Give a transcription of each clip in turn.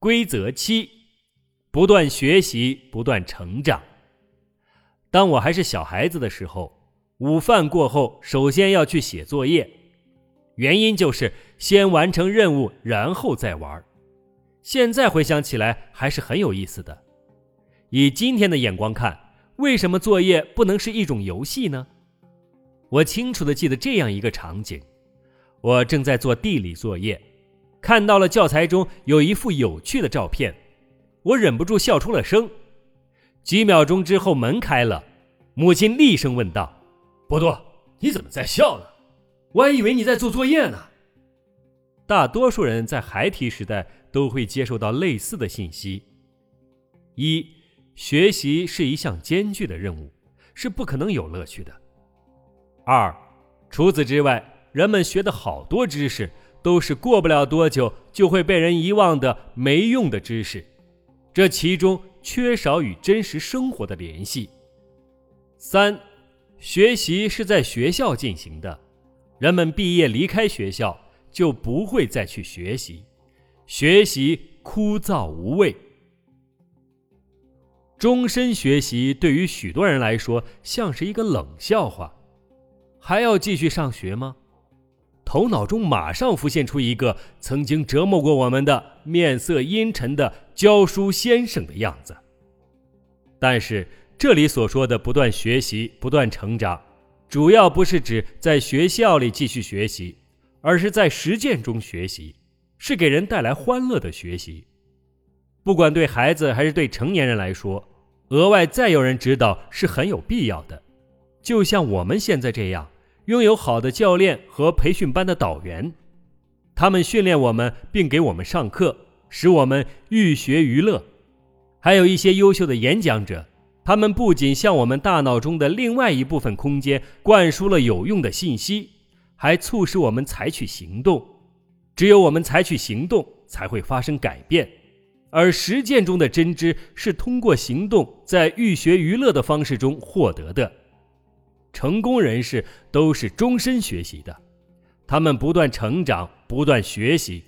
规则七：不断学习，不断成长。当我还是小孩子的时候，午饭过后首先要去写作业，原因就是先完成任务，然后再玩。现在回想起来还是很有意思的。以今天的眼光看，为什么作业不能是一种游戏呢？我清楚的记得这样一个场景：我正在做地理作业，看到了教材中有一幅有趣的照片，我忍不住笑出了声。几秒钟之后，门开了，母亲厉声问道：“波多，你怎么在笑呢？我还以为你在做作业呢。”大多数人在孩提时代都会接受到类似的信息：一、学习是一项艰巨的任务，是不可能有乐趣的；二、除此之外，人们学的好多知识都是过不了多久就会被人遗忘的没用的知识，这其中缺少与真实生活的联系。三、学习是在学校进行的，人们毕业离开学校。就不会再去学习，学习枯燥无味。终身学习对于许多人来说像是一个冷笑话，还要继续上学吗？头脑中马上浮现出一个曾经折磨过我们的面色阴沉的教书先生的样子。但是这里所说的不断学习、不断成长，主要不是指在学校里继续学习。而是在实践中学习，是给人带来欢乐的学习。不管对孩子还是对成年人来说，额外再有人指导是很有必要的。就像我们现在这样，拥有好的教练和培训班的导员，他们训练我们并给我们上课，使我们寓学娱乐。还有一些优秀的演讲者，他们不仅向我们大脑中的另外一部分空间灌输了有用的信息。还促使我们采取行动，只有我们采取行动，才会发生改变。而实践中的真知是通过行动，在寓学娱乐的方式中获得的。成功人士都是终身学习的，他们不断成长，不断学习。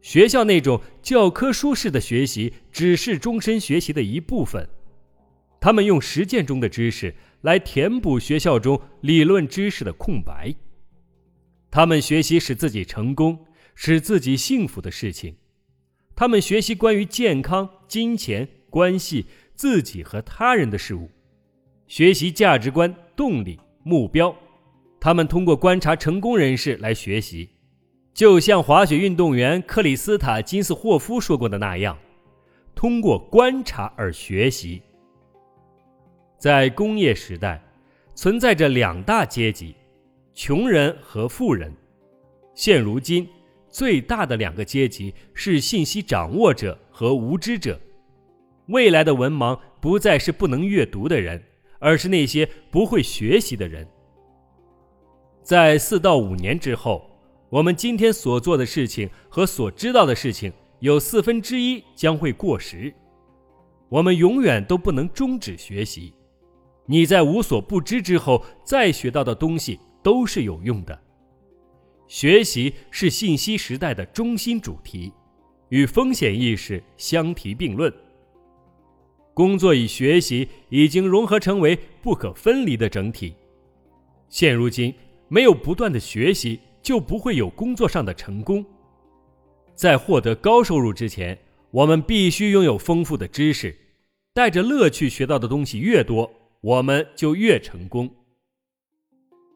学校那种教科书式的学习只是终身学习的一部分，他们用实践中的知识来填补学校中理论知识的空白。他们学习使自己成功、使自己幸福的事情；他们学习关于健康、金钱、关系、自己和他人的事物，学习价值观、动力、目标。他们通过观察成功人士来学习，就像滑雪运动员克里斯塔金斯霍夫说过的那样：“通过观察而学习。”在工业时代，存在着两大阶级。穷人和富人，现如今最大的两个阶级是信息掌握者和无知者。未来的文盲不再是不能阅读的人，而是那些不会学习的人。在四到五年之后，我们今天所做的事情和所知道的事情有四分之一将会过时。我们永远都不能终止学习。你在无所不知之后再学到的东西。都是有用的。学习是信息时代的中心主题，与风险意识相提并论。工作与学习已经融合成为不可分离的整体。现如今，没有不断的学习，就不会有工作上的成功。在获得高收入之前，我们必须拥有丰富的知识。带着乐趣学到的东西越多，我们就越成功。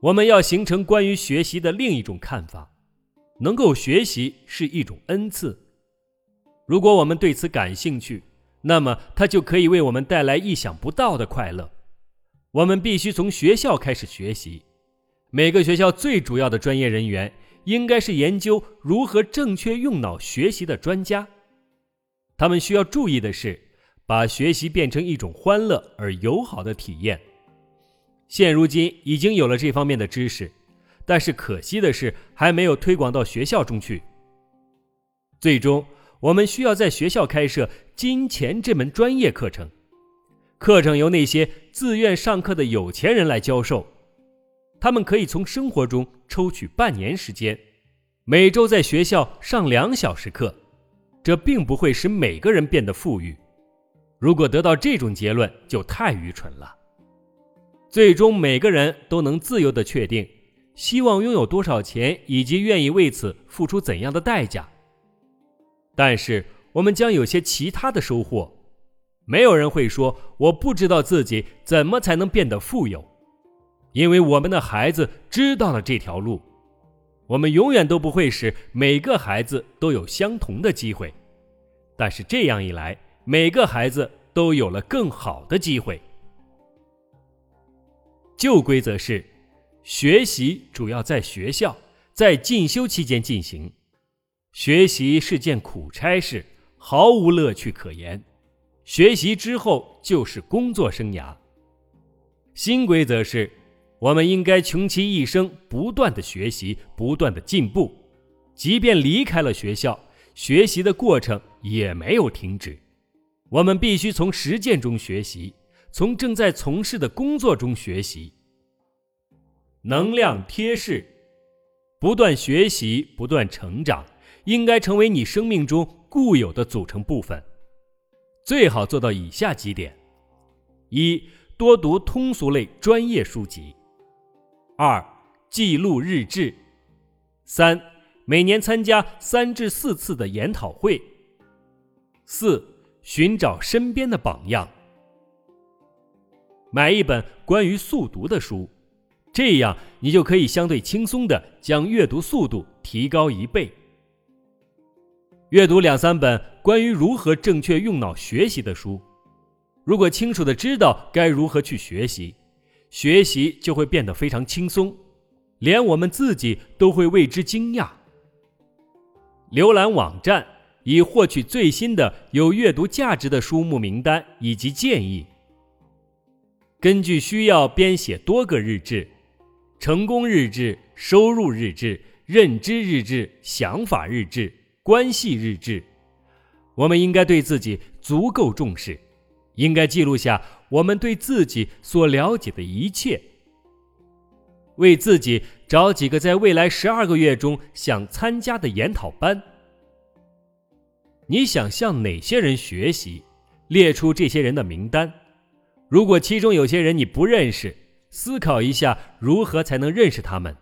我们要形成关于学习的另一种看法：能够学习是一种恩赐。如果我们对此感兴趣，那么它就可以为我们带来意想不到的快乐。我们必须从学校开始学习。每个学校最主要的专业人员应该是研究如何正确用脑学习的专家。他们需要注意的是，把学习变成一种欢乐而友好的体验。现如今已经有了这方面的知识，但是可惜的是还没有推广到学校中去。最终，我们需要在学校开设金钱这门专业课程，课程由那些自愿上课的有钱人来教授，他们可以从生活中抽取半年时间，每周在学校上两小时课，这并不会使每个人变得富裕。如果得到这种结论，就太愚蠢了。最终，每个人都能自由地确定，希望拥有多少钱，以及愿意为此付出怎样的代价。但是，我们将有些其他的收获。没有人会说我不知道自己怎么才能变得富有，因为我们的孩子知道了这条路。我们永远都不会使每个孩子都有相同的机会，但是这样一来，每个孩子都有了更好的机会。旧规则是，学习主要在学校，在进修期间进行。学习是件苦差事，毫无乐趣可言。学习之后就是工作生涯。新规则是，我们应该穷其一生不断的学习，不断的进步，即便离开了学校，学习的过程也没有停止。我们必须从实践中学习，从正在从事的工作中学习。能量贴士：不断学习，不断成长，应该成为你生命中固有的组成部分。最好做到以下几点：一、多读通俗类专业书籍；二、记录日志；三、每年参加三至四次的研讨会；四、寻找身边的榜样。买一本关于速读的书，这样你就可以相对轻松的将阅读速度提高一倍。阅读两三本关于如何正确用脑学习的书，如果清楚的知道该如何去学习，学习就会变得非常轻松，连我们自己都会为之惊讶。浏览网站以获取最新的有阅读价值的书目名单以及建议，根据需要编写多个日志：成功日志、收入日志、认知日志、想法日志。关系日志，我们应该对自己足够重视，应该记录下我们对自己所了解的一切，为自己找几个在未来十二个月中想参加的研讨班。你想向哪些人学习？列出这些人的名单。如果其中有些人你不认识，思考一下如何才能认识他们。